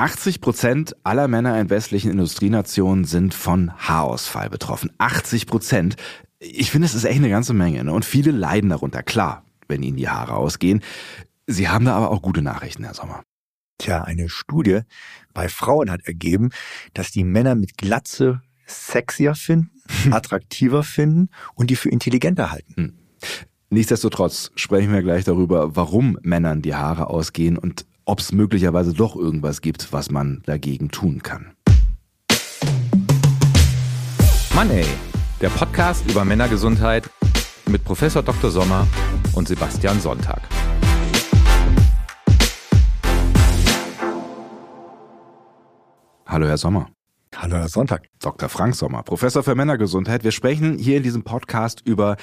80 Prozent aller Männer in westlichen Industrienationen sind von Haarausfall betroffen. 80 Prozent. Ich finde, es ist echt eine ganze Menge. Ne? Und viele leiden darunter, klar, wenn ihnen die Haare ausgehen. Sie haben da aber auch gute Nachrichten, Herr Sommer. Tja, eine Studie bei Frauen hat ergeben, dass die Männer mit Glatze sexier finden, attraktiver finden und die für intelligenter halten. Hm. Nichtsdestotrotz sprechen wir gleich darüber, warum Männern die Haare ausgehen und ob es möglicherweise doch irgendwas gibt, was man dagegen tun kann. Mann ey, der Podcast über Männergesundheit mit Professor Dr. Sommer und Sebastian Sonntag. Hallo Herr Sommer. Hallo Herr Sonntag. Dr. Frank Sommer, Professor für Männergesundheit. Wir sprechen hier in diesem Podcast über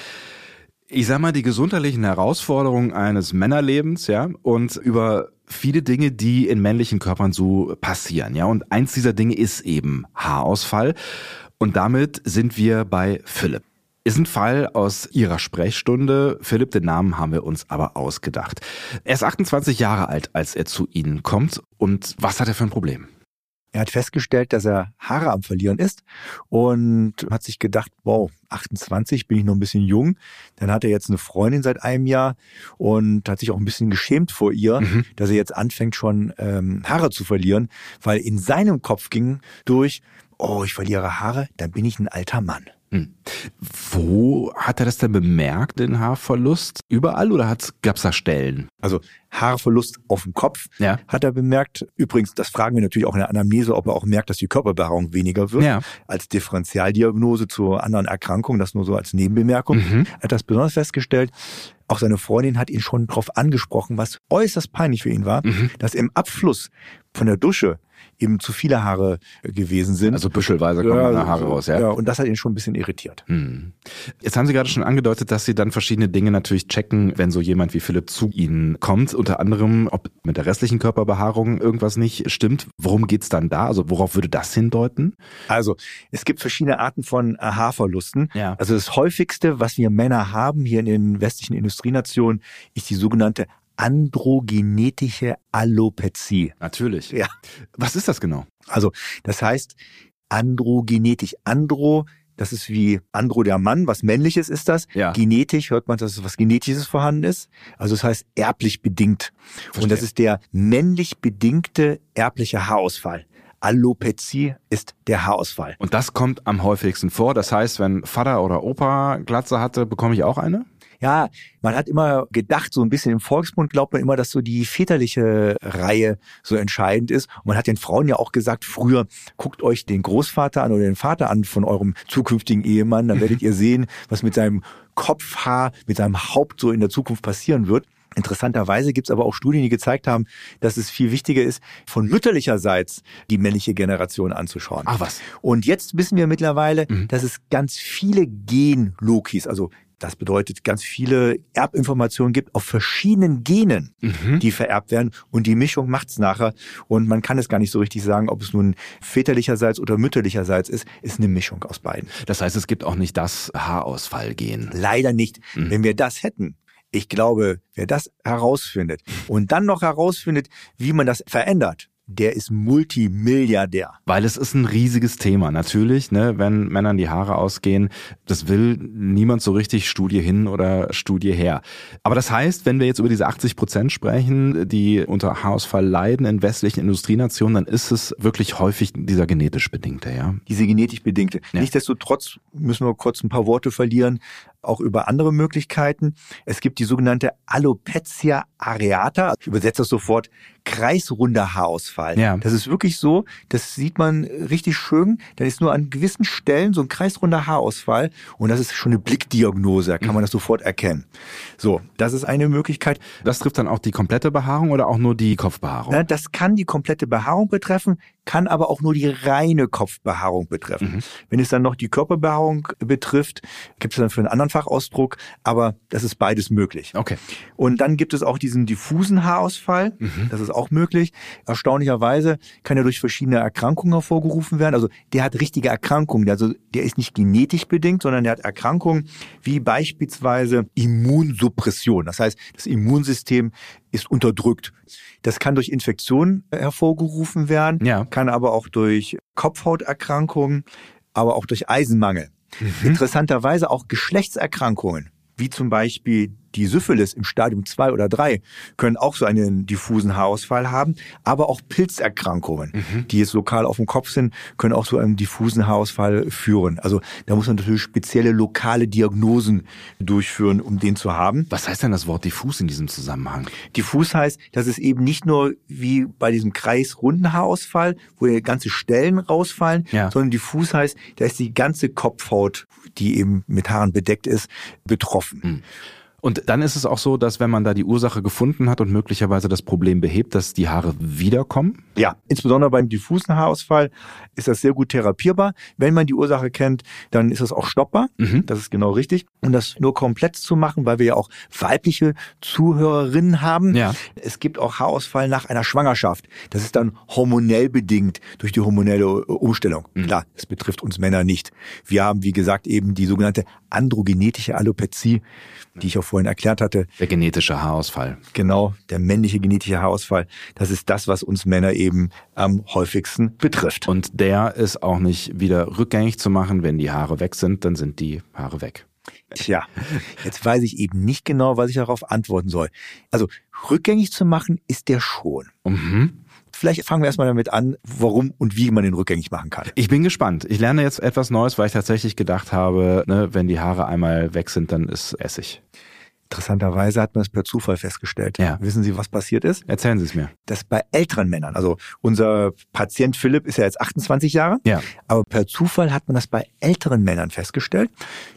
ich sag mal, die gesundheitlichen Herausforderungen eines Männerlebens, ja, und über viele Dinge, die in männlichen Körpern so passieren, ja. Und eins dieser Dinge ist eben Haarausfall. Und damit sind wir bei Philipp. Ist ein Fall aus Ihrer Sprechstunde. Philipp, den Namen haben wir uns aber ausgedacht. Er ist 28 Jahre alt, als er zu Ihnen kommt. Und was hat er für ein Problem? Er hat festgestellt, dass er Haare am Verlieren ist und hat sich gedacht, wow, 28 bin ich noch ein bisschen jung. Dann hat er jetzt eine Freundin seit einem Jahr und hat sich auch ein bisschen geschämt vor ihr, mhm. dass er jetzt anfängt schon ähm, Haare zu verlieren, weil in seinem Kopf ging durch, oh, ich verliere Haare, dann bin ich ein alter Mann. Hm. Wo hat er das denn bemerkt, den Haarverlust? Überall oder gab es da Stellen? Also Haarverlust auf dem Kopf ja. hat er bemerkt. Übrigens, das fragen wir natürlich auch in der Anamnese, ob er auch merkt, dass die Körperbehaarung weniger wird. Ja. Als Differentialdiagnose zu anderen Erkrankungen, das nur so als Nebenbemerkung. Mhm. Er hat das besonders festgestellt. Auch seine Freundin hat ihn schon darauf angesprochen, was äußerst peinlich für ihn war, mhm. dass im Abfluss von der Dusche eben zu viele Haare gewesen sind. Also büschelweise kommen ja, Haare raus, ja? Ja, und das hat ihn schon ein bisschen irritiert. Hm. Jetzt haben Sie gerade schon angedeutet, dass Sie dann verschiedene Dinge natürlich checken, wenn so jemand wie Philipp zu Ihnen kommt. Unter anderem, ob mit der restlichen Körperbehaarung irgendwas nicht stimmt. Worum geht's dann da? Also worauf würde das hindeuten? Also es gibt verschiedene Arten von Haarverlusten. Ja. Also das häufigste, was wir Männer haben hier in den westlichen Industrienationen, ist die sogenannte androgenetische Alopezie. Natürlich. Ja. Was ist das genau? Also, das heißt androgenetisch. Andro das ist wie Andro der Mann, was männliches ist das. Ja. Genetisch hört man, dass es was Genetisches vorhanden ist. Also das heißt erblich bedingt. Verstehe. Und das ist der männlich bedingte erbliche Haarausfall. Alopezie ist der Haarausfall. Und das kommt am häufigsten vor. Das heißt, wenn Vater oder Opa Glatze hatte, bekomme ich auch eine? Ja, man hat immer gedacht, so ein bisschen im Volksmund glaubt man immer, dass so die väterliche Reihe so entscheidend ist. Und man hat den Frauen ja auch gesagt, früher guckt euch den Großvater an oder den Vater an von eurem zukünftigen Ehemann, dann werdet ihr sehen, was mit seinem Kopfhaar, mit seinem Haupt so in der Zukunft passieren wird. Interessanterweise gibt es aber auch Studien, die gezeigt haben, dass es viel wichtiger ist, von mütterlicherseits die männliche Generation anzuschauen. Ach was. Und jetzt wissen wir mittlerweile, mhm. dass es ganz viele Gen-Lokis, also das bedeutet, ganz viele Erbinformationen gibt auf verschiedenen Genen, mhm. die vererbt werden. Und die Mischung macht's nachher. Und man kann es gar nicht so richtig sagen, ob es nun väterlicherseits oder mütterlicherseits ist. Ist eine Mischung aus beiden. Das heißt, es gibt auch nicht das Haarausfallgen. Leider nicht. Mhm. Wenn wir das hätten, ich glaube, wer das herausfindet und dann noch herausfindet, wie man das verändert, der ist Multimilliardär. Weil es ist ein riesiges Thema. Natürlich, ne, wenn Männern die Haare ausgehen, das will niemand so richtig Studie hin oder Studie her. Aber das heißt, wenn wir jetzt über diese 80 Prozent sprechen, die unter Haarausfall leiden in westlichen Industrienationen, dann ist es wirklich häufig dieser genetisch bedingte, ja. Diese genetisch bedingte. Ja. Nichtsdestotrotz müssen wir kurz ein paar Worte verlieren auch über andere Möglichkeiten. Es gibt die sogenannte Alopecia areata. Ich übersetze das sofort. Kreisrunder Haarausfall. Ja. Das ist wirklich so. Das sieht man richtig schön. Dann ist nur an gewissen Stellen so ein kreisrunder Haarausfall. Und das ist schon eine Blickdiagnose. Da kann man das sofort erkennen. So, das ist eine Möglichkeit. Das trifft dann auch die komplette Behaarung oder auch nur die Kopfbehaarung? Na, das kann die komplette Behaarung betreffen kann aber auch nur die reine Kopfbehaarung betreffen. Mhm. Wenn es dann noch die Körperbehaarung betrifft, gibt es dann für einen anderen Fachausdruck, aber das ist beides möglich. Okay. Und dann gibt es auch diesen diffusen Haarausfall, mhm. das ist auch möglich. Erstaunlicherweise kann er durch verschiedene Erkrankungen hervorgerufen werden. Also der hat richtige Erkrankungen, also der ist nicht genetisch bedingt, sondern der hat Erkrankungen wie beispielsweise Immunsuppression. Das heißt, das Immunsystem ist unterdrückt. Das kann durch Infektionen hervorgerufen werden, Ja. kann aber auch durch Kopfhauterkrankungen, aber auch durch Eisenmangel. Interessanterweise auch Geschlechtserkrankungen, wie zum Beispiel die Syphilis im Stadium 2 oder 3, können auch so einen diffusen Haarausfall haben, aber auch Pilzerkrankungen, die jetzt lokal auf dem Kopf sind, können auch zu einem diffusen Haarausfall führen. Also da muss man natürlich spezielle lokale Diagnosen durchführen, um den zu haben. Was heißt denn das Wort diffus in diesem Zusammenhang? Diffus heißt, dass es eben nicht nur wie bei diesem kreisrunden Haarausfall, wo ja ganze Stellen rausfallen, Ja. sondern diffus heißt, da ist die ganze Kopfhaut, die eben mit Haaren bedeckt ist, betroffen. Und dann ist es auch so, dass wenn man da die Ursache gefunden hat und möglicherweise das Problem behebt, dass die Haare wiederkommen? Ja, insbesondere beim diffusen Haarausfall ist das sehr gut therapierbar. Wenn man die Ursache kennt, dann ist es auch stoppbar. Das ist genau richtig. Und das nur komplett zu machen, weil wir ja auch weibliche Zuhörerinnen haben. Ja. Es gibt auch Haarausfall nach einer Schwangerschaft. Das ist dann hormonell bedingt durch die hormonelle Umstellung. Klar, das betrifft uns Männer nicht. Wir haben, wie gesagt, eben die sogenannte androgenetische Alopezie, die ich auch vorhin erklärt hatte. Der genetische Haarausfall. Genau, der männliche genetische Haarausfall. Das ist das, was uns Männer eben am häufigsten betrifft. Und der ist auch nicht wieder rückgängig zu machen. Wenn die Haare weg sind, dann sind die Haare weg. Tja, jetzt weiß ich eben nicht genau, was ich darauf antworten soll. Also rückgängig zu machen ist der schon. Mhm. Vielleicht fangen wir erstmal damit an, warum und wie man den rückgängig machen kann. Ich bin gespannt. Ich lerne jetzt etwas Neues, weil ich tatsächlich gedacht habe, ne, wenn die Haare einmal weg sind, dann ist Essig. Interessanterweise hat man es per Zufall festgestellt. Ja. Wissen Sie, was passiert ist? Erzählen Sie es mir. Das bei älteren Männern, also unser Patient Philipp ist ja jetzt 28 Jahre, Ja. aber per Zufall hat man das bei älteren Männern festgestellt.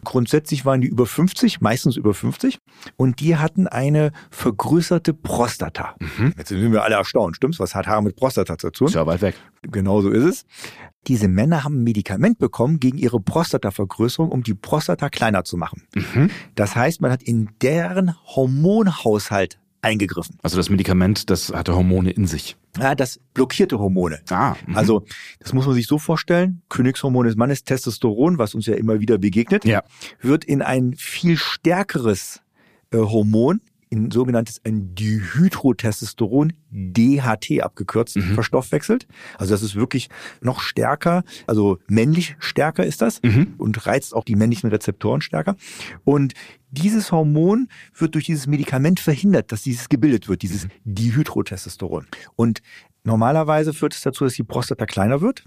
Grundsätzlich waren die über 50, meistens über 50, und die hatten eine vergrößerte Prostata. Jetzt sind wir alle erstaunt, stimmt's? Was hat Haare mit Prostata zu tun? Ist ja bald weg. Genau so ist es. Diese Männer haben ein Medikament bekommen gegen ihre Prostatavergrößerung, um die Prostata kleiner zu machen. Das heißt, man hat in deren Hormonhaushalt eingegriffen. Also das Medikament, das hatte Hormone in sich. Ja, das blockierte Hormone. Ah. mhm. Also, das muss man sich so vorstellen. Königshormon des Mannes, Testosteron, was uns ja immer wieder begegnet, Ja. wird in ein viel stärkeres äh, Hormon, in sogenanntes ein Dihydrotestosteron, DHT abgekürzt, Mhm. verstoffwechselt. Also das ist wirklich noch stärker, also männlich stärker ist das Mhm. und reizt auch die männlichen Rezeptoren stärker. Und dieses Hormon wird durch dieses Medikament verhindert, dass dieses gebildet wird, dieses Dihydrotestosteron. Und normalerweise führt es dazu, dass die Prostata kleiner wird.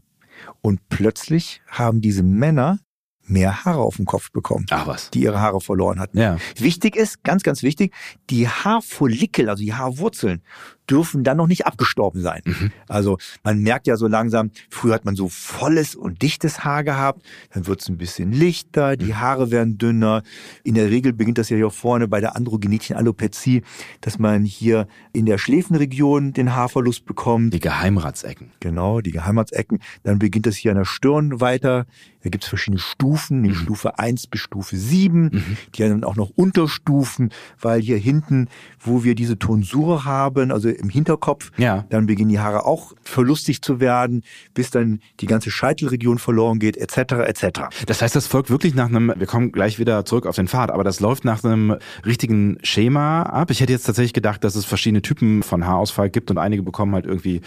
Und plötzlich haben diese Männer mehr Haare auf dem Kopf bekommen, Ach was. die ihre Haare verloren hatten. Ja. Wichtig ist, ganz, ganz wichtig, die Haarfollikel, also die Haarwurzeln, dürfen dann noch nicht abgestorben sein. Also man merkt ja so langsam, früher hat man so volles und dichtes Haar gehabt, dann wird es ein bisschen lichter, die Haare werden dünner. In der Regel beginnt das ja hier vorne bei der androgenetischen Alopezie, dass man hier in der Schläfenregion den Haarverlust bekommt. Die Geheimratsecken. Genau, die Geheimratsecken. Dann beginnt das hier an der Stirn weiter. Da gibt es verschiedene Stufen, die Stufe 1 bis Stufe 7. Die haben dann auch noch Unterstufen, weil hier hinten, wo wir diese Tonsur haben, also im Hinterkopf, Ja. dann beginnen die Haare auch verlustig zu werden, bis dann die ganze Scheitelregion verloren geht, etc. etc. Das heißt, das folgt wirklich nach einem, wir kommen gleich wieder zurück auf den Pfad, aber das läuft nach einem richtigen Schema ab. Ich hätte jetzt tatsächlich gedacht, dass es verschiedene Typen von Haarausfall gibt und einige bekommen halt irgendwie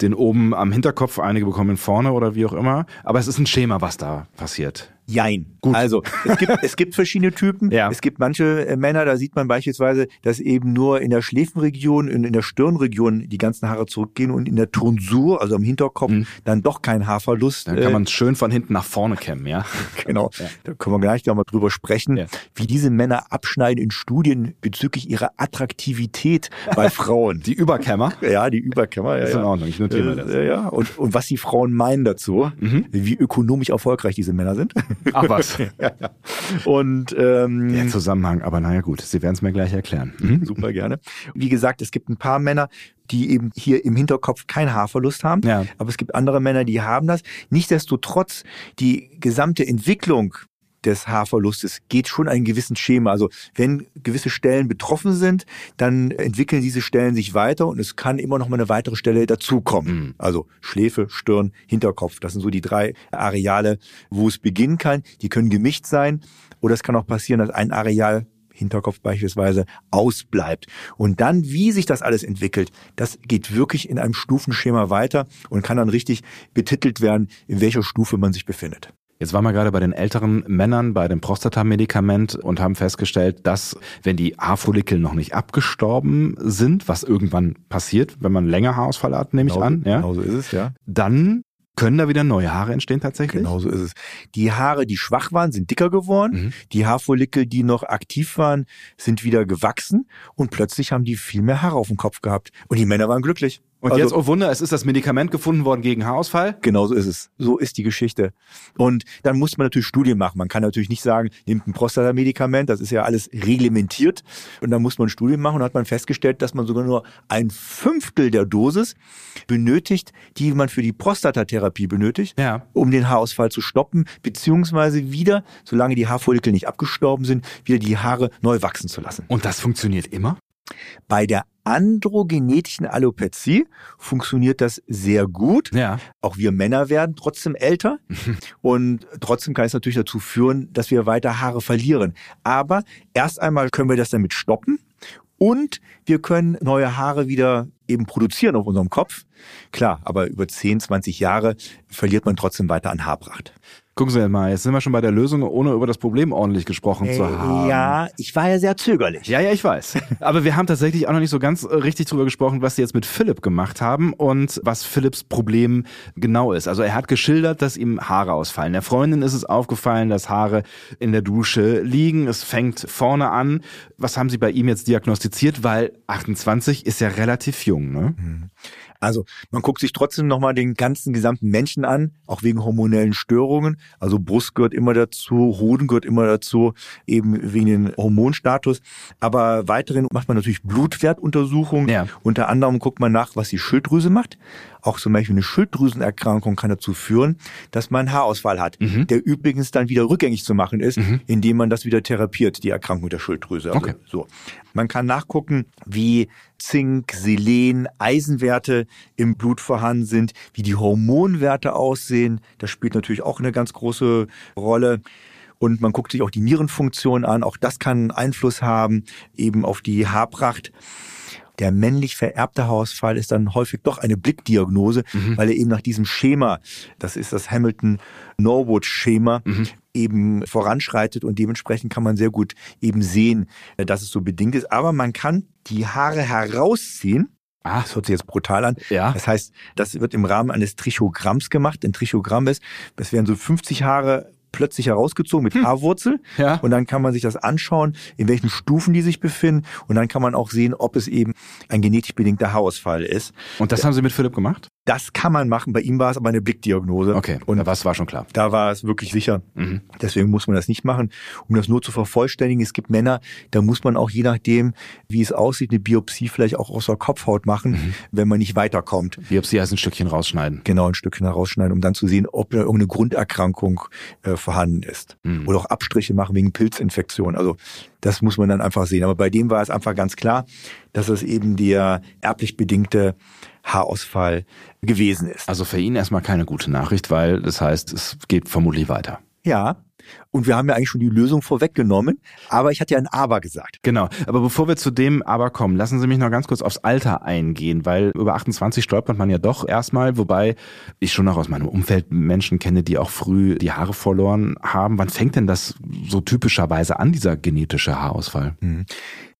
den oben am Hinterkopf, einige bekommen ihn vorne oder wie auch immer. Aber es ist ein Schema, was da passiert. Jein. Gut. Also es gibt, es gibt verschiedene Typen. Ja. Es gibt manche äh, Männer, da sieht man beispielsweise, dass eben nur in der Schläfenregion, in, in der Stirnregion die ganzen Haare zurückgehen und in der Tonsur, also am Hinterkopf, dann doch kein Haarverlust. Mhm. Dann kann äh, man es schön von hinten nach vorne kämmen, ja. Genau. Da können wir gleich noch mal drüber sprechen, Ja. wie diese Männer abschneiden in Studien bezüglich ihrer Attraktivität bei Frauen. Die Überkämmer. ja, die Überkämmer. Ja, Ist in ja. Ordnung, ich notiere mir das. Mhm. Äh, ja, und, und was die Frauen meinen dazu, wie ökonomisch erfolgreich diese Männer sind. Ach was. ja, ja. Und ähm, Der Zusammenhang, aber naja gut, Sie werden es mir gleich erklären. Mhm. super gerne. Wie gesagt, es gibt ein paar Männer, die eben hier im Hinterkopf keinen Haarverlust haben. Ja. Aber es gibt andere Männer, die haben das. Nichtsdestotrotz, die gesamte Entwicklung des Haarverlustes geht schon ein gewissen Schema. Also wenn gewisse Stellen betroffen sind, dann entwickeln diese Stellen sich weiter und es kann immer noch mal eine weitere Stelle dazukommen. Mhm. Also Schläfe, Stirn, Hinterkopf. Das sind so die drei Areale, wo es beginnen kann. Die können gemischt sein oder es kann auch passieren, dass ein Areal Hinterkopf beispielsweise, ausbleibt. Und dann, wie sich das alles entwickelt, das geht wirklich in einem Stufenschema weiter und kann dann richtig betitelt werden, in welcher Stufe man sich befindet. Jetzt waren wir gerade bei den älteren Männern bei dem Prostatamedikament und haben festgestellt, dass wenn die Haarfollikel noch nicht abgestorben sind, was irgendwann passiert, wenn man länger Haarausfall hat, nehme ich Genau- an, ja, Genau so ist es, ja. dann können da wieder neue Haare entstehen tatsächlich. Genau so ist es. Die Haare, die schwach waren, sind dicker geworden. Mhm. Die Haarfollikel, die noch aktiv waren, sind wieder gewachsen. Und plötzlich haben die viel mehr Haare auf dem Kopf gehabt. Und die Männer waren glücklich. Und Also- jetzt, oh Wunder, es ist das Medikament gefunden worden gegen Haarausfall. Genau so ist es. So ist die Geschichte. Und dann muss man natürlich Studien machen. Man kann natürlich nicht sagen, nehmt ein Prostatamedikament, das ist ja alles reglementiert. Und dann muss man Studien machen und hat man festgestellt, dass man sogar nur ein Fünftel der Dosis benötigt, die man für die Prostatatherapie benötigt, Ja. um den Haarausfall zu stoppen, beziehungsweise wieder, solange die Haarfollikel nicht abgestorben sind, wieder die Haare neu wachsen zu lassen. Und das funktioniert immer? Bei der androgenetischen Alopezie funktioniert das sehr gut. Ja. Auch wir Männer werden trotzdem älter und trotzdem kann es natürlich dazu führen, dass wir weiter Haare verlieren. Aber erst einmal können wir das damit stoppen und wir können neue Haare wieder eben produzieren auf unserem Kopf. Klar, aber über 10, 20 Jahre verliert man trotzdem weiter an Haarpracht. Gucken Sie mal, jetzt sind wir schon bei der Lösung, ohne über das Problem ordentlich gesprochen zu haben. Äh, ja, ich war ja sehr zögerlich. Ja, ja, ich weiß. Aber wir haben tatsächlich auch noch nicht so ganz äh, richtig drüber gesprochen, was sie jetzt mit Philipp gemacht haben und was Philipps Problem genau ist. Also er hat geschildert, dass ihm Haare ausfallen. Der Freundin ist es aufgefallen, dass Haare in der Dusche liegen. Es fängt vorne an. Was haben Sie bei ihm jetzt diagnostiziert? Weil 28 ist ja relativ jung, ne? Also man guckt sich trotzdem nochmal den ganzen gesamten Menschen an, auch wegen hormonellen Störungen. Also Brust gehört immer dazu, Hoden gehört immer dazu, eben wegen den Hormonstatus. Aber weiterhin macht man natürlich Blutwertuntersuchungen. Ja. Unter anderem guckt man nach, was die Schilddrüse macht. Auch zum Beispiel eine Schilddrüsenerkrankung kann dazu führen, dass man Haarausfall hat, Mhm. der übrigens dann wieder rückgängig zu machen ist, indem man das wieder therapiert, die Erkrankung der Schilddrüse. Also Okay. so. Man kann nachgucken, wie Zink, Selen, Eisenwerte im Blut vorhanden sind, wie die Hormonwerte aussehen. Das spielt natürlich auch eine ganz große Rolle. Und man guckt sich auch die Nierenfunktion an. Auch das kann Einfluss haben, eben auf die Haarpracht. Der männlich vererbte Haarausfall ist dann häufig doch eine Blickdiagnose, weil er eben nach diesem Schema, das ist das Hamilton-Norwood-Schema, eben voranschreitet und dementsprechend kann man sehr gut eben sehen, äh, dass es so bedingt ist. Aber man kann die Haare herausziehen. Ah, Das hört sich jetzt brutal an. Ja. Das heißt, das wird im Rahmen eines Trichogramms gemacht. Ein Trichogramm ist, das werden so 50 Haare plötzlich herausgezogen mit Haarwurzel. Ja. Und dann kann man sich das anschauen, in welchen Stufen die sich befinden. Und dann kann man auch sehen, ob es eben ein genetisch bedingter Haarausfall ist. Und das haben Sie mit Philipp gemacht? Das kann man machen. Bei ihm war es aber eine Blickdiagnose. Okay. Und was war schon klar? da war es wirklich sicher. Mhm. Deswegen muss man das nicht machen. Um das nur zu vervollständigen, es gibt Männer, da muss man auch je nachdem, wie es aussieht, eine Biopsie vielleicht auch aus der Kopfhaut machen, Mhm. wenn man nicht weiterkommt. Biopsie heißt ein Stückchen rausschneiden. Genau ein Stückchen herausschneiden, um dann zu sehen, ob da irgendeine Grunderkrankung äh, vorhanden ist. Mhm. Oder auch Abstriche machen wegen Pilzinfektion. Also das muss man dann einfach sehen. Aber bei dem war es einfach ganz klar, dass es eben der erblich bedingte Haarausfall gewesen ist. Also für ihn erstmal keine gute Nachricht, weil das heißt, es geht vermutlich weiter. Ja. Und wir haben ja eigentlich schon die Lösung vorweggenommen, aber ich hatte ja ein Aber gesagt. Genau. Aber bevor wir zu dem aber kommen, lassen Sie mich noch ganz kurz aufs Alter eingehen, weil über 28 stolpert man ja doch erstmal, wobei ich schon auch aus meinem Umfeld Menschen kenne, die auch früh die Haare verloren haben. Wann fängt denn das so typischerweise an, dieser genetische Haarausfall?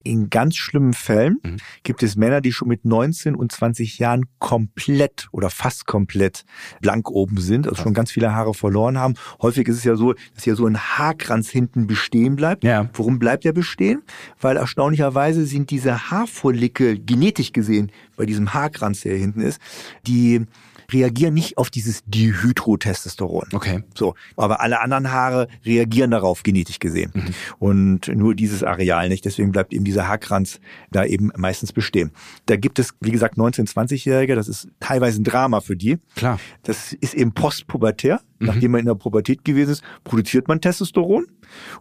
In ganz schlimmen Fällen Mhm. gibt es Männer, die schon mit 19 und 20 Jahren komplett oder fast komplett blank oben sind, also schon ganz viele Haare verloren haben. Häufig ist es ja so, dass ja so ein Haarkranz hinten bestehen bleibt. Ja. Warum bleibt der bestehen? Weil erstaunlicherweise sind diese Haarfollikel genetisch gesehen bei diesem Haarkranz, der hier hinten ist, die reagieren nicht auf dieses Dihydrotestosteron. Okay. So, aber alle anderen Haare reagieren darauf genetisch gesehen. Mhm. Und nur dieses Areal nicht. Deswegen bleibt eben dieser Haarkranz da eben meistens bestehen. Da gibt es, wie gesagt, 19-, 20-Jährige, das ist teilweise ein Drama für die. Klar. Das ist eben postpubertär. Mhm. Nachdem man in der Pubertät gewesen ist, produziert man Testosteron.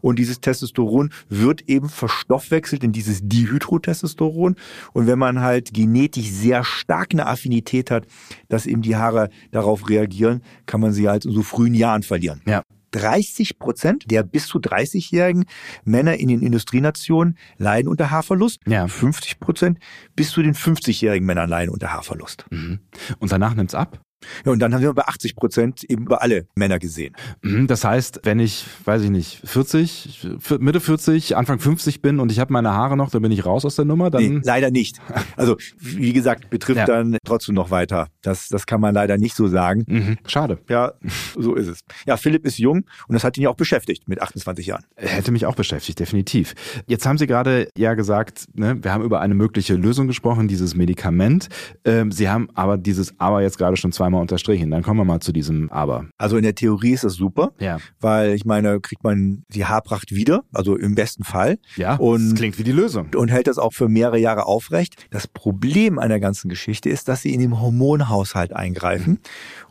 Und dieses Testosteron wird eben verstoffwechselt in dieses Dihydrotestosteron. Und wenn man halt genetisch sehr stark eine Affinität hat, dass eben die Haare darauf reagieren, kann man sie halt in so frühen Jahren verlieren. Ja. 30 Prozent der bis zu 30-jährigen Männer in den Industrienationen leiden unter Haarverlust. Ja. 50 Prozent bis zu den 50-jährigen Männern leiden unter Haarverlust. Mhm. Und danach nimmt's ab? Ja, und dann haben wir bei 80 Prozent eben über alle Männer gesehen. Mhm, Das heißt, wenn ich, weiß ich nicht, 40, f- Mitte 40, Anfang 50 bin und ich habe meine Haare noch, dann bin ich raus aus der Nummer, dann Nee, leider nicht. Also, wie gesagt, betrifft Ja. dann trotzdem noch weiter. Das, das kann man leider nicht so sagen. mhm. schade. Ja, so ist es. Ja, Philipp ist jung und das hat ihn ja auch beschäftigt mit 28 Jahren. Hätte mich auch beschäftigt, definitiv. Jetzt haben Sie gerade ja gesagt, ne, wir haben über eine mögliche Lösung gesprochen, dieses Medikament. Ähm, Sie haben aber dieses Aber jetzt gerade schon zweimal unterstrichen. Dann kommen wir mal zu diesem Aber. Also in der Theorie ist das super, Ja. weil ich meine, kriegt man die Haarpracht wieder, also im besten Fall. Ja, Und- das klingt wie die Lösung. und hält das auch für mehrere Jahre aufrecht. Das Problem an der ganzen Geschichte ist, dass sie in den Hormonhaushalt eingreifen.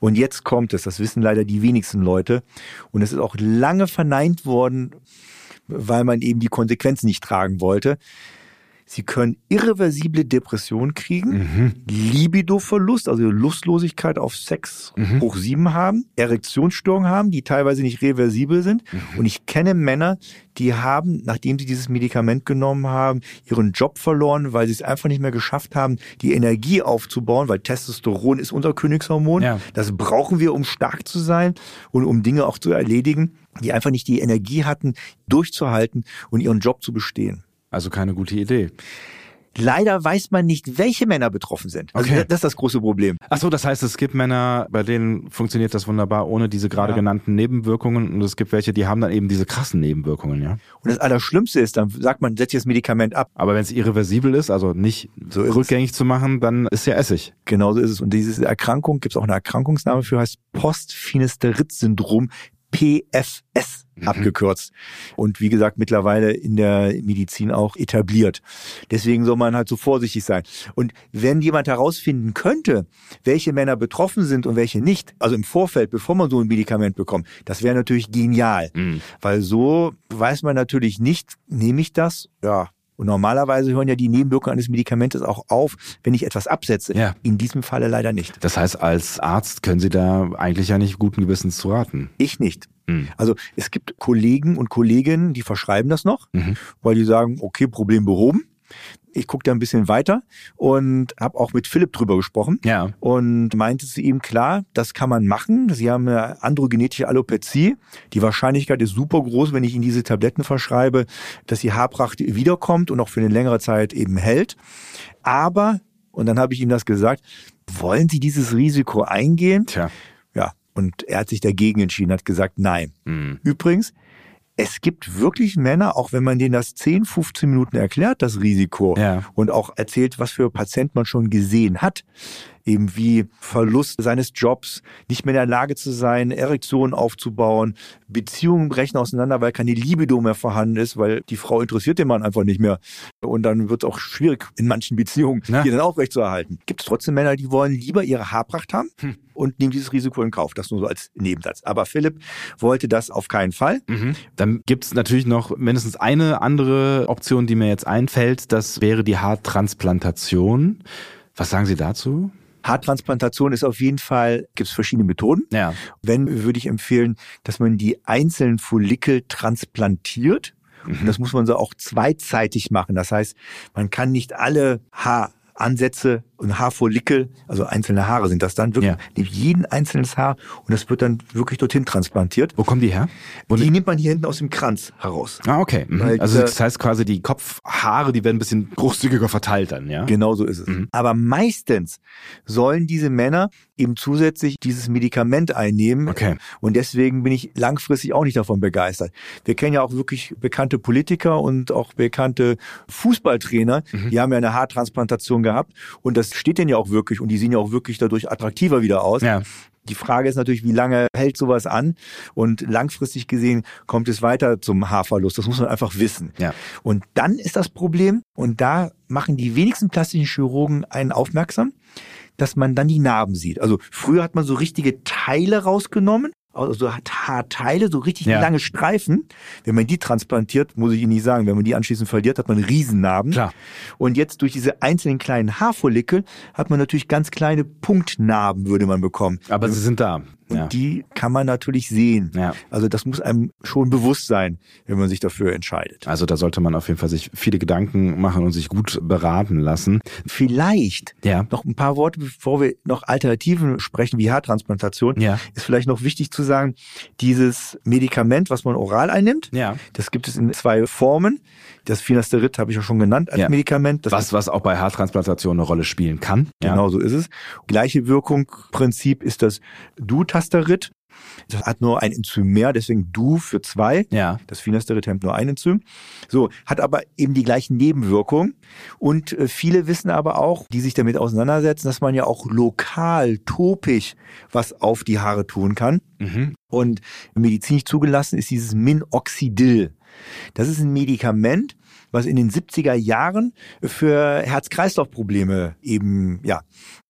Und jetzt kommt es, das wissen leider die wenigsten Leute. Und es ist auch lange verneint worden, weil man eben die Konsequenzen nicht tragen wollte. Sie können irreversible Depression kriegen, Mhm. Libidoverlust, also Lustlosigkeit auf Sex hoch sieben haben, Erektionsstörungen haben, die teilweise nicht reversibel sind. Und ich kenne Männer, die haben, nachdem sie dieses Medikament genommen haben, ihren Job verloren, weil sie es einfach nicht mehr geschafft haben, die Energie aufzubauen, weil Testosteron ist unser Königshormon. Ja. Das brauchen wir, um stark zu sein und um Dinge auch zu erledigen, die einfach nicht die Energie hatten, durchzuhalten und ihren Job zu bestehen. Also keine gute Idee. Leider weiß man nicht, welche Männer betroffen sind. Also Okay. das ist das große Problem. Ach so, das heißt, es gibt Männer, bei denen funktioniert das wunderbar ohne diese gerade Ja. genannten Nebenwirkungen und es gibt welche, die haben dann eben diese krassen Nebenwirkungen, ja. Und das Allerschlimmste ist, dann sagt man, setzt das Medikament ab. Aber wenn es irreversibel ist, also nicht So ist es. rückgängig zu machen, dann ist ja Essig. Genauso ist es. Und diese Erkrankung, gibt es auch eine Erkrankungsname für, heißt Postphinesterid-Syndrom, PFS abgekürzt. Und wie gesagt, mittlerweile in der Medizin auch etabliert. Deswegen soll man halt so vorsichtig sein. Und wenn jemand herausfinden könnte, welche Männer betroffen sind und welche nicht, also im Vorfeld, bevor man so ein Medikament bekommt, das wäre natürlich genial. Weil so weiß man natürlich nicht, nehme ich das? Ja. Und normalerweise hören ja die Nebenwirkungen eines Medikamentes auch auf, wenn ich etwas absetze. Ja. In diesem Falle leider nicht. Das heißt, als Arzt können Sie da eigentlich ja nicht guten Gewissens zu raten. Ich nicht. Mhm. Also es gibt Kollegen und Kolleginnen, die verschreiben das noch, weil die sagen, okay, Problem behoben. Ich gucke da ein bisschen weiter und habe auch mit Philipp drüber gesprochen. Ja. Und meinte zu ihm, klar, das kann man machen. Sie haben eine androgenetische Alopezie. Die Wahrscheinlichkeit ist super groß, wenn ich Ihnen diese Tabletten verschreibe, dass die Haarpracht wiederkommt und auch für eine längere Zeit eben hält. Aber, und dann habe ich ihm das gesagt, wollen Sie dieses Risiko eingehen? Tja. Ja, und er hat sich dagegen entschieden, hat gesagt, nein. Mhm. Übrigens, es gibt wirklich Männer, auch wenn man denen das 10, 15 Minuten erklärt, das Risiko, Ja. und auch erzählt, was für Patient man schon gesehen hat, eben wie Verlust seines Jobs, nicht mehr in der Lage zu sein, Erektionen aufzubauen, Beziehungen brechen auseinander, weil keine Libido mehr vorhanden ist, weil die Frau interessiert den Mann einfach nicht mehr. Und dann wird es auch schwierig in manchen Beziehungen, Ja. die dann aufrechtzuerhalten. Gibt es trotzdem Männer, die wollen lieber ihre Haarpracht haben und nehmen dieses Risiko in Kauf. Das nur so als Nebensatz. Aber Philipp wollte das auf keinen Fall. Mhm. Dann gibt's natürlich noch mindestens eine andere Option, die mir jetzt einfällt. Das wäre die Haartransplantation. Was sagen Sie dazu? Haartransplantation ist auf jeden Fall, gibt es verschiedene Methoden. Ja. Wenn, würde ich empfehlen, dass man die einzelnen Follikel transplantiert. Und das muss man so auch zweizeitig machen. Das heißt, man kann nicht alle Haaransätze und Haarfollikel, also einzelne Haare sind das dann, wirklich Ja. nimmt jeden einzelnes Haar und das wird dann wirklich dorthin transplantiert. Wo kommen die her? Wo Die nimmt man hier hinten aus dem Kranz heraus. Ah, okay. Mhm. Also das heißt quasi, die Kopfhaare, die werden ein bisschen großzügiger verteilt dann, ja? Genau so ist es. Aber meistens sollen diese Männer eben zusätzlich dieses Medikament einnehmen. Okay. Und deswegen bin ich langfristig auch nicht davon begeistert. Wir kennen ja auch wirklich bekannte Politiker und auch bekannte Fußballtrainer, die haben ja eine Haartransplantation gehabt. Und das steht denen ja auch wirklich. Und die sehen ja auch wirklich dadurch attraktiver wieder aus. Ja. Die Frage ist natürlich, wie lange hält sowas an? Und langfristig gesehen kommt es weiter zum Haarverlust. Das muss man einfach wissen. Ja. Und dann ist das Problem, und da machen die wenigsten plastischen Chirurgen einen aufmerksam, dass man dann die Narben sieht. Also früher hat man so richtige Teile rausgenommen, also so Haarteile, so richtig Ja. lange Streifen. Wenn man die transplantiert, muss ich Ihnen nicht sagen, wenn man die anschließend verliert, hat man Riesennarben. Klar. Und jetzt durch diese einzelnen kleinen Haarfollikel hat man natürlich ganz kleine Punktnarben, würde man bekommen. Aber sie sind da. Und Ja. die kann man natürlich sehen. Ja. Also das muss einem schon bewusst sein, wenn man sich dafür entscheidet. Also da sollte man auf jeden Fall sich viele Gedanken machen und sich gut beraten lassen. Vielleicht Ja. noch ein paar Worte, bevor wir noch Alternativen sprechen, wie Haartransplantation, Ja. ist vielleicht noch wichtig zu sagen, dieses Medikament, was man oral einnimmt, Ja. das gibt es in zwei Formen. Das Finasterid habe ich ja schon genannt als Ja. Medikament. Das Was, was auch bei Haartransplantation eine Rolle spielen kann. Genau so ist es. Gleiche Wirkung, Prinzip ist das Dutasterid. Das hat nur ein Enzym mehr, deswegen Du für zwei. Ja. Das Finasterid hemmt nur ein Enzym. So, hat aber eben die gleichen Nebenwirkungen. Und äh, viele wissen aber auch, die sich damit auseinandersetzen, dass man ja auch lokal, topisch was auf die Haare tun kann. Mhm. Und medizinisch zugelassen ist dieses Minoxidil. Das ist ein Medikament, was in den 70er Jahren für Herz-Kreislauf-Probleme eben, ja,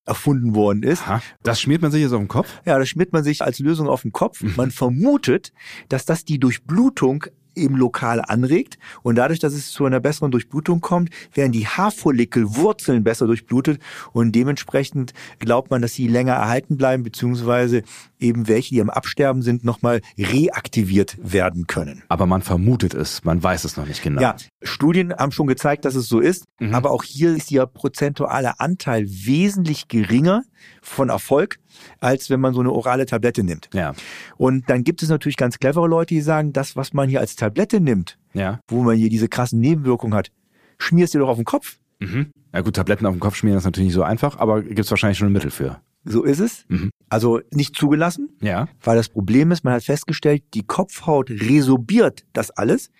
erfunden worden ist. Aha. Das schmiert man sich jetzt auf den Kopf? Ja, das schmiert man sich als Lösung auf den Kopf. Man vermutet, dass das die Durchblutung eben lokal anregt und dadurch, dass es zu einer besseren Durchblutung kommt, werden die Haarfollikelwurzeln besser durchblutet und dementsprechend glaubt man, dass sie länger erhalten bleiben, beziehungsweise eben welche, die am Absterben sind, nochmal reaktiviert werden können. Aber man vermutet es, man weiß es noch nicht genau. Ja, Studien haben schon gezeigt, dass es so ist, Mhm. aber auch hier ist der prozentuale Anteil wesentlich geringer von Erfolg, als wenn man so eine orale Tablette nimmt. Ja. Und dann gibt es natürlich ganz clevere Leute, die sagen, das, was man hier als Tablette nimmt, Ja. wo man hier diese krassen Nebenwirkungen hat, schmierst dir doch auf den Kopf. Mhm. Ja gut, Tabletten auf den Kopf schmieren ist natürlich nicht so einfach, aber gibt es wahrscheinlich schon ein Mittel für. So ist es. Mhm. Also nicht zugelassen, Ja. weil das Problem ist, man hat festgestellt, die Kopfhaut resorbiert das alles.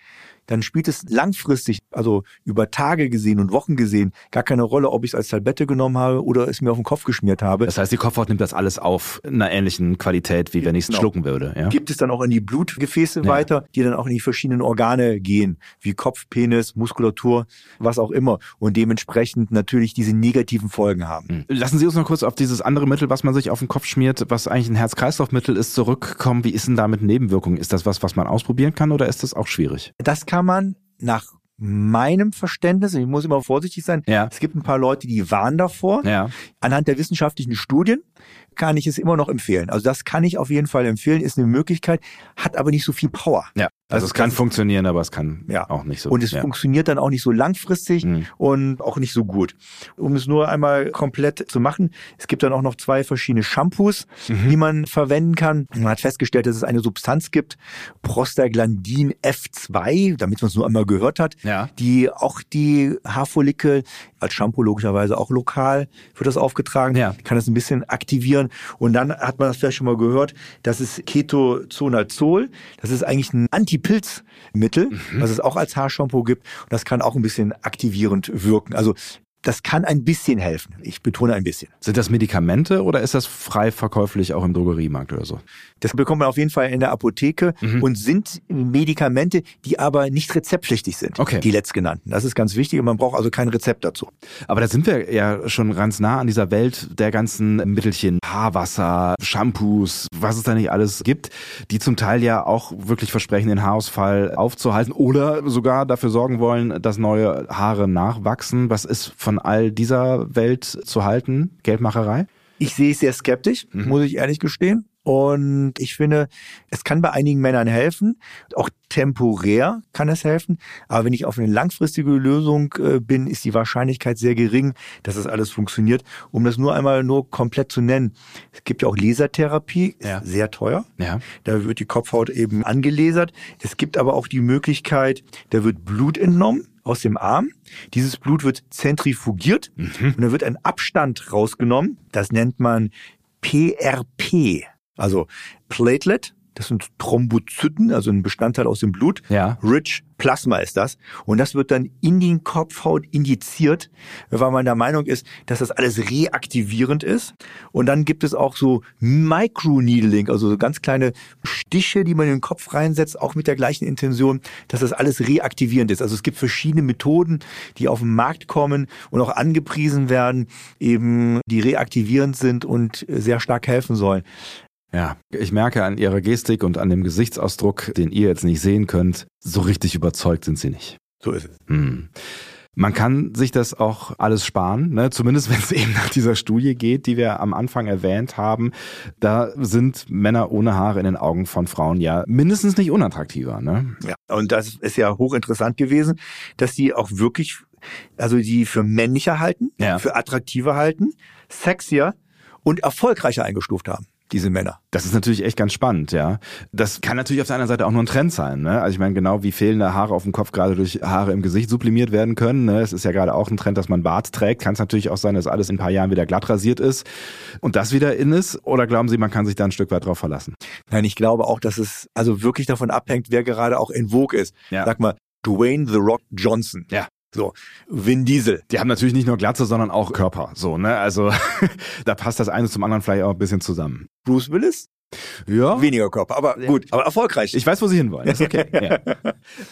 Dann spielt es langfristig, also über Tage gesehen und Wochen gesehen, gar keine Rolle, ob ich es als Tablette genommen habe oder es mir auf den Kopf geschmiert habe. Das heißt, die Kopfhaut nimmt das alles auf in einer ähnlichen Qualität, wie wenn ich es Genau. schlucken würde. Ja. gibt es dann auch in die Blutgefäße Ja. weiter, die dann auch in die verschiedenen Organe gehen, wie Kopf, Penis, Muskulatur, was auch immer und dementsprechend natürlich diese negativen Folgen haben. Mhm. Lassen Sie uns noch kurz auf dieses andere Mittel, was man sich auf den Kopf schmiert, was eigentlich ein Herz-Kreislauf-Mittel ist, zurückkommen. Wie ist denn da mit Nebenwirkungen? Ist das was, was man ausprobieren kann oder ist das auch schwierig? Das kann man nach meinem Verständnis, ich muss immer vorsichtig sein, Ja. es gibt ein paar Leute, die warnen davor. Ja. Anhand der wissenschaftlichen Studien kann ich es immer noch empfehlen. Also das kann ich auf jeden Fall empfehlen, ist eine Möglichkeit, hat aber nicht so viel Power. Ja. Also Das- es kann funktionieren, aber es kann Ja. auch nicht so. Und es ja. funktioniert dann auch nicht so langfristig Mhm. und auch nicht so gut. Um es nur einmal komplett zu machen, es gibt dann auch noch zwei verschiedene Shampoos, Mhm. die man verwenden kann. Man hat festgestellt, dass es eine Substanz gibt, Prostaglandin F2, damit man es nur einmal gehört hat, Ja. die auch die Haarfollikel als Shampoo logischerweise auch lokal wird das aufgetragen, Ja. kann das ein bisschen aktivieren und dann hat man das vielleicht schon mal gehört, das ist Ketoconazol, das ist eigentlich ein Antipilzmittel, Mhm. was es auch als Haarshampoo gibt und das kann auch ein bisschen aktivierend wirken. Also das kann ein bisschen helfen. Ich betone ein bisschen. Sind das Medikamente oder ist das frei verkäuflich auch im Drogeriemarkt oder so? Das bekommt man auf jeden Fall in der Apotheke Mhm. und sind Medikamente, die aber nicht rezeptpflichtig sind. Okay. Die letztgenannten. Das ist ganz wichtig und man braucht also kein Rezept dazu. Aber da sind wir ja schon ganz nah an dieser Welt der ganzen Mittelchen, Haarwasser, Shampoos, was es da nicht alles gibt, die zum Teil ja auch wirklich versprechen, den Haarausfall aufzuhalten oder sogar dafür sorgen wollen, dass neue Haare nachwachsen. Was ist von all dieser Welt zu halten? Geldmacherei? Ich sehe es sehr skeptisch, Mhm. muss ich ehrlich gestehen. Und ich finde, es kann bei einigen Männern helfen, auch temporär kann es helfen. Aber wenn ich auf eine langfristige Lösung äh, bin, ist die Wahrscheinlichkeit sehr gering, dass das alles funktioniert. Um das nur einmal nur komplett zu nennen. Es gibt ja auch Lasertherapie, Ja. sehr teuer. Ja. Da wird die Kopfhaut eben angelasert. Es gibt aber auch die Möglichkeit, da wird Blut entnommen aus dem Arm. Dieses Blut wird zentrifugiert und da wird ein Abstand rausgenommen. Das nennt man PRP, also Platelet. Das sind Thrombozyten, also ein Bestandteil aus dem Blut. Ja. Rich Plasma ist das. Und das wird dann in die Kopfhaut injiziert, weil man der Meinung ist, dass das alles reaktivierend ist. Und dann gibt es auch so Microneedling, also so ganz kleine Stiche, die man in den Kopf reinsetzt, auch mit der gleichen Intention, dass das alles reaktivierend ist. Also es gibt verschiedene Methoden, die auf den Markt kommen und auch angepriesen werden, eben die reaktivierend sind und sehr stark helfen sollen. Ja, ich merke an ihrer Gestik und an dem Gesichtsausdruck, den ihr jetzt nicht sehen könnt, so richtig überzeugt sind sie nicht. So ist es. Hm. Man kann sich das auch alles sparen, ne? zumindest wenn es eben nach dieser Studie geht, die wir am Anfang erwähnt haben. Da sind Männer ohne Haare in den Augen von Frauen ja mindestens nicht unattraktiver. Ne? Ja, und das ist ja hochinteressant gewesen, dass die auch wirklich, also die für männlicher halten, Ja. für attraktiver halten, sexier und erfolgreicher eingestuft haben, diese Männer. Das ist natürlich echt ganz spannend, ja. Das kann natürlich auf der anderen Seite auch nur ein Trend sein. Ne? Also ich meine, genau wie fehlende Haare auf dem Kopf gerade durch Haare im Gesicht sublimiert werden können. Ne? Es ist ja gerade auch ein Trend, dass man Bart trägt. Kann es natürlich auch sein, dass alles in ein paar Jahren wieder glatt rasiert ist und das wieder in ist. Oder glauben Sie, man kann sich da ein Stück weit drauf verlassen? Nein, ich glaube auch, dass es also wirklich davon abhängt, wer gerade auch in Vogue ist. Ja. Sag mal, Dwayne The Rock Johnson. Ja. So, Vin Diesel. Die haben natürlich nicht nur Glatze, sondern auch Körper. So, ne? Also da passt das eine zum anderen vielleicht auch ein bisschen zusammen. Bruce Willis? Ja. Weniger Körper, aber gut, aber erfolgreich. Ich weiß, wo Sie hinwollen. Ist okay. ja.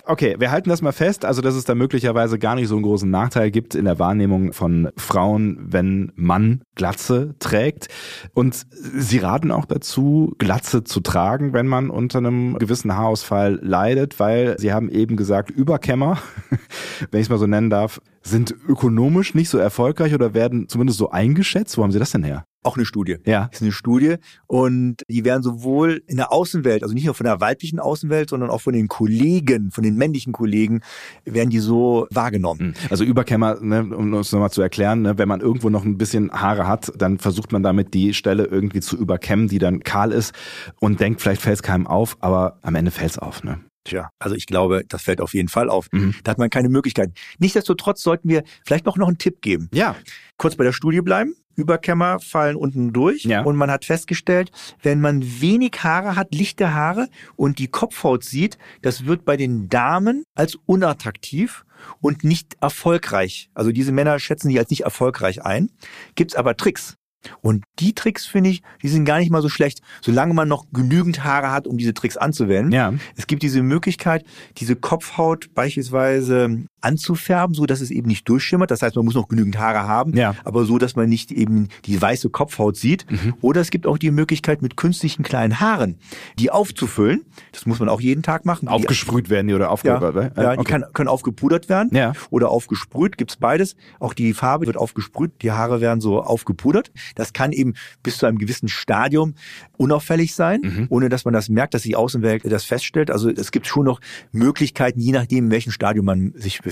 Okay, wir halten das mal fest, also dass es da möglicherweise gar nicht so einen großen Nachteil gibt in der Wahrnehmung von Frauen, wenn Mann Glatze trägt. Und Sie raten auch dazu, Glatze zu tragen, wenn man unter einem gewissen Haarausfall leidet, weil Sie haben eben gesagt, Überkämmer, wenn ich es mal so nennen darf, sind ökonomisch nicht so erfolgreich oder werden zumindest so eingeschätzt. Wo haben Sie das denn her? Auch eine Studie. Ja. ist eine Studie und die werden sowohl in der Außenwelt, also nicht nur von der weiblichen Außenwelt, sondern auch von den Kollegen, von den männlichen Kollegen, werden die so wahrgenommen. Also Überkämmer, ne, um es nochmal zu erklären, ne, wenn man irgendwo noch ein bisschen Haare hat, dann versucht man damit die Stelle irgendwie zu überkämmen, die dann kahl ist und denkt, vielleicht fällt es keinem auf, aber am Ende fällt es auf. Ne? Tja, also ich glaube, das fällt auf jeden Fall auf. Mhm. Da hat man keine Möglichkeit. Nichtsdestotrotz sollten wir vielleicht noch, noch einen Tipp geben. Ja. Kurz bei der Studie bleiben. Überkämmer fallen unten durch Ja. und man hat festgestellt, wenn man wenig Haare hat, lichte Haare und die Kopfhaut sieht, das wird bei den Damen als unattraktiv und nicht erfolgreich. Also diese Männer schätzen die als nicht erfolgreich ein. Gibt's aber Tricks. Und die Tricks, finde ich, die sind gar nicht mal so schlecht, solange man noch genügend Haare hat, um diese Tricks anzuwenden. Ja. Es gibt diese Möglichkeit, diese Kopfhaut beispielsweise anzufärben, so dass es eben nicht durchschimmert. Das heißt, man muss noch genügend Haare haben, Ja. aber so, dass man nicht eben die weiße Kopfhaut sieht. Oder es gibt auch die Möglichkeit, mit künstlichen kleinen Haaren die aufzufüllen. Das muss man auch jeden Tag machen. Die- Aufgesprüht werden die oder ja, aufgerührt? ne? ja, die okay. kann, können aufgepudert werden Ja. oder aufgesprüht, gibt's beides. Auch die Farbe wird aufgesprüht, die Haare werden so aufgepudert. Das kann eben bis zu einem gewissen Stadium unauffällig sein, Mhm. ohne dass man das merkt, dass die Außenwelt das feststellt. Also es gibt schon noch Möglichkeiten, je nachdem, in welchem Stadium man sich befindet.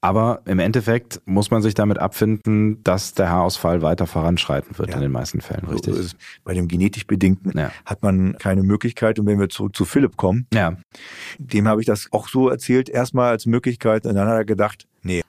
Aber im Endeffekt muss man sich damit abfinden, dass der Haarausfall weiter voranschreiten wird Ja. in den meisten Fällen, richtig? So ist es. Bei dem genetisch Bedingten Ja. hat man keine Möglichkeit. Und wenn wir zurück zu Philipp kommen, Ja. dem habe ich das auch so erzählt, erstmal als Möglichkeit. Und dann hat er gedacht, nee.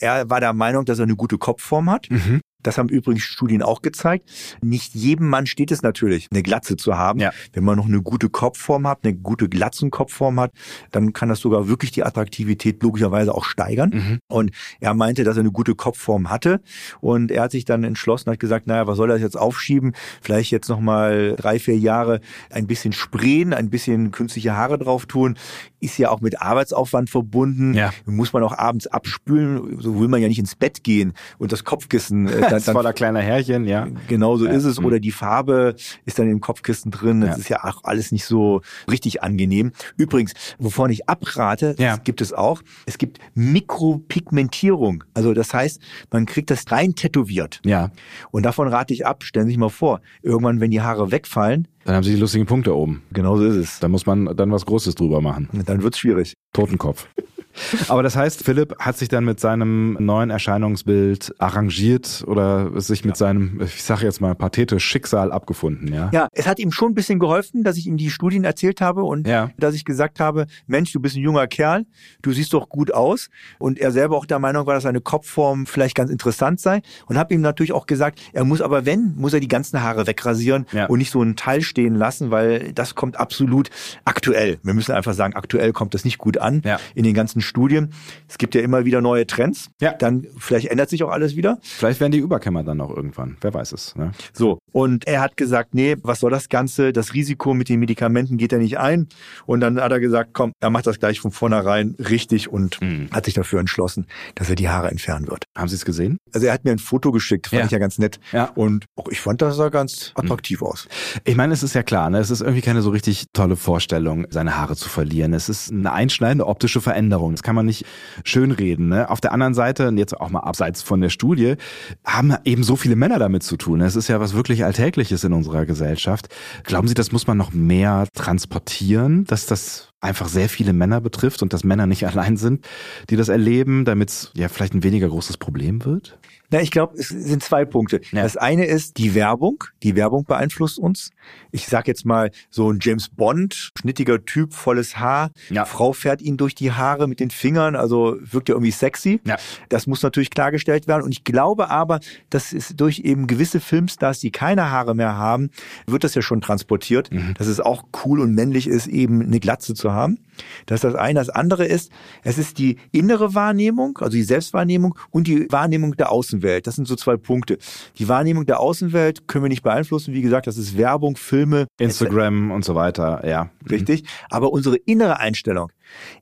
Er war der Meinung, dass er eine gute Kopfform hat. Mhm. Das haben übrigens Studien auch gezeigt. Nicht jedem Mann steht es natürlich, eine Glatze zu haben. Ja. Wenn man noch eine gute Kopfform hat, eine gute Glatzenkopfform hat, dann kann das sogar wirklich die Attraktivität logischerweise auch steigern. Mhm. Und er meinte, dass er eine gute Kopfform hatte. Und er hat sich dann entschlossen, hat gesagt, naja, was soll er jetzt aufschieben? Vielleicht jetzt nochmal drei, vier Jahre ein bisschen sprayen, ein bisschen künstliche Haare drauf tun. Ist ja auch mit Arbeitsaufwand verbunden. Ja. Muss man auch abends abspülen. So will man ja nicht ins Bett gehen und das Kopfkissen äh, dann, Das voller kleiner Härchen, ja. Genau so Ja. ist es. Mhm. Oder die Farbe ist dann im Kopfkissen drin. Das Ja. ist ja auch alles nicht so richtig angenehm. Übrigens, wovon ich abrate, Ja. das gibt es auch. Es gibt Mikropigmentierung. Also das heißt, man kriegt das rein tätowiert. Ja. Und davon rate ich ab. Stellen Sie sich mal vor, irgendwann, wenn die Haare wegfallen, Dann haben sie die lustigen Punkte oben. genau so ist es. Da muss man dann was Großes drüber machen. Dann wird's schwierig. Totenkopf. Aber das heißt, Philipp hat sich dann mit seinem neuen Erscheinungsbild arrangiert oder sich mit seinem, ich sage jetzt mal pathetisch, Schicksal abgefunden, ja? Ja, es hat ihm schon ein bisschen geholfen, dass ich ihm die Studien erzählt habe und Ja. dass ich gesagt habe, Mensch, du bist ein junger Kerl, du siehst doch gut aus. Und er selber auch der Meinung war, dass seine Kopfform vielleicht ganz interessant sei. Und habe ihm natürlich auch gesagt, er muss aber wenn, muss er die ganzen Haare wegrasieren Ja. und nicht so einen Teil stehen lassen, weil das kommt absolut aktuell. Wir müssen einfach sagen, aktuell kommt das nicht gut an Ja. in den ganzen Studien. Es gibt ja immer wieder neue Trends. Ja. Dann vielleicht ändert sich auch alles wieder. Vielleicht werden die Überkämmer dann noch irgendwann. Wer weiß es. Ne? So, und er hat gesagt, nee, was soll das Ganze? Das Risiko mit den Medikamenten geht er nicht ein. Und dann hat er gesagt, komm, er macht das gleich von vornherein richtig und Mhm. hat sich dafür entschlossen, dass er die Haare entfernen wird. Haben Sie es gesehen? Also er hat mir ein Foto geschickt, fand Ja. ich ja ganz nett. Ja. Und auch ich fand, das sah ganz attraktiv aus. Ich meine, es ist ja klar, ne? es ist irgendwie keine so richtig tolle Vorstellung, seine Haare zu verlieren. Es ist eine einschneidende optische Veränderung Das kann man nicht schönreden. Ne? Auf der anderen Seite, und jetzt auch mal abseits von der Studie, haben eben so viele Männer damit zu tun. Es ist ja was wirklich Alltägliches in unserer Gesellschaft. Glauben Sie, das muss man noch mehr transportieren, dass das einfach sehr viele Männer betrifft und dass Männer nicht allein sind, die das erleben, damit es ja vielleicht ein weniger großes Problem wird? Na, ich glaube, es sind zwei Punkte. Ja. Das eine ist die Werbung. Die Werbung beeinflusst uns. Ich sag jetzt mal so ein James Bond, schnittiger Typ, volles Haar. Ja. Frau fährt ihn durch die Haare mit den Fingern, also wirkt ja irgendwie sexy. Ja. Das muss natürlich klargestellt werden. Und ich glaube aber, dass es durch eben gewisse Filmstars, die keine Haare mehr haben, wird das ja schon transportiert, mhm. dass es auch cool und männlich ist, eben eine Glatze zu haben. Das ist das eine. Das andere ist, es ist die innere Wahrnehmung, also die Selbstwahrnehmung und die Wahrnehmung der Außenwelt. Das sind so zwei Punkte. Die Wahrnehmung der Außenwelt können wir nicht beeinflussen. Wie gesagt, das ist Werbung, Filme. Instagram und so weiter, ja. Richtig. Aber unsere innere Einstellung.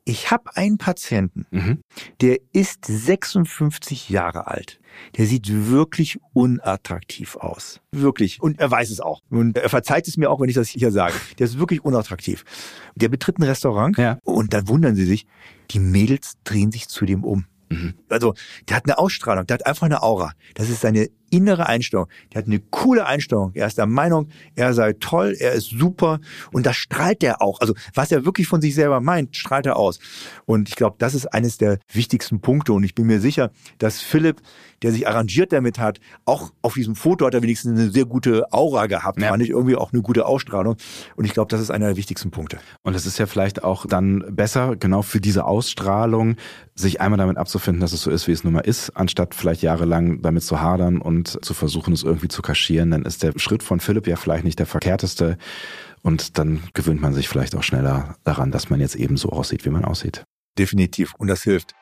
Ich habe einen Patienten, mhm. der ist 56 Jahre alt. Der sieht wirklich unattraktiv aus. Wirklich. Und er weiß es auch. Und er verzeiht es mir auch, wenn ich das hier sage. Der ist wirklich unattraktiv. Der betritt ein Restaurant ja. und dann wundern sie sich, die Mädels drehen sich zu dem um. Mhm. Also, der hat eine Ausstrahlung, der hat einfach eine Aura. Das ist seine innere Einstellung. Der hat eine coole Einstellung. Er ist der Meinung, er sei toll, er ist super und das strahlt er auch. Also was er wirklich von sich selber meint, strahlt er aus. Und ich glaube, das ist eines der wichtigsten Punkte und ich bin mir sicher, dass Philipp, der sich arrangiert damit hat, auch auf diesem Foto hat er wenigstens eine sehr gute Aura gehabt, ja. fand ich irgendwie auch eine gute Ausstrahlung und ich glaube, das ist einer der wichtigsten Punkte. Und es ist ja vielleicht auch dann besser, genau für diese Ausstrahlung, sich einmal damit abzufinden, dass es so ist, wie es nun mal ist, anstatt vielleicht jahrelang damit zu hadern und und zu versuchen, es irgendwie zu kaschieren, dann ist der Schritt von Philipp ja vielleicht nicht der verkehrteste. Und dann gewöhnt man sich vielleicht auch schneller daran, dass man jetzt eben so aussieht, wie man aussieht. Definitiv. Und das hilft.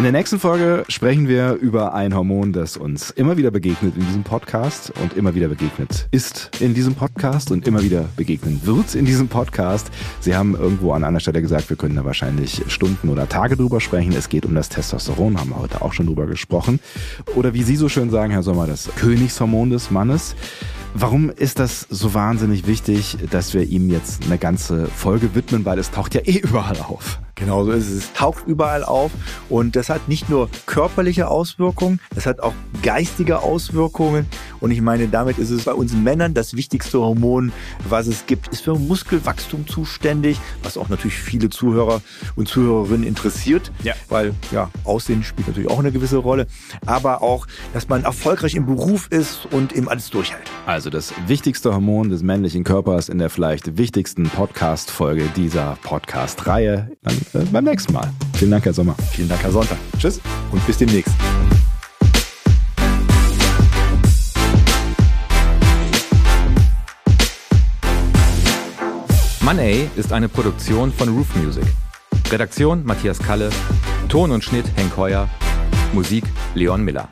In der nächsten Folge sprechen wir über ein Hormon, das uns immer wieder begegnet in diesem Podcast und immer wieder begegnet ist in diesem Podcast und immer wieder begegnen wird in diesem Podcast. Sie haben irgendwo an einer Stelle gesagt, wir können da wahrscheinlich Stunden oder Tage drüber sprechen. Es geht um das Testosteron, haben wir heute auch schon drüber gesprochen. Oder wie Sie so schön sagen, Herr Sommer, das Königshormon des Mannes. Warum ist das so wahnsinnig wichtig, dass wir ihm jetzt eine ganze Folge widmen, weil es taucht ja eh überall auf. Genau so ist es. Es taucht überall auf und das hat nicht nur körperliche Auswirkungen, das hat auch geistige Auswirkungen. Und ich meine, damit ist es bei uns Männern das wichtigste Hormon, was es gibt, ist für Muskelwachstum zuständig, was auch natürlich viele Zuhörer und Zuhörerinnen interessiert, ja. weil ja, Aussehen spielt natürlich auch eine gewisse Rolle, aber auch, dass man erfolgreich im Beruf ist und eben alles durchhält. Also das wichtigste Hormon des männlichen Körpers in der vielleicht wichtigsten Podcast-Folge dieser Podcast-Reihe. Dann beim nächsten Mal. Vielen Dank, Herr Sommer. Vielen Dank, Herr Sonntag. Tschüss und bis demnächst. Money ist eine Produktion von Roof Music. Redaktion Matthias Kalle, Ton und Schnitt Henk Heuer, Musik Leon Miller.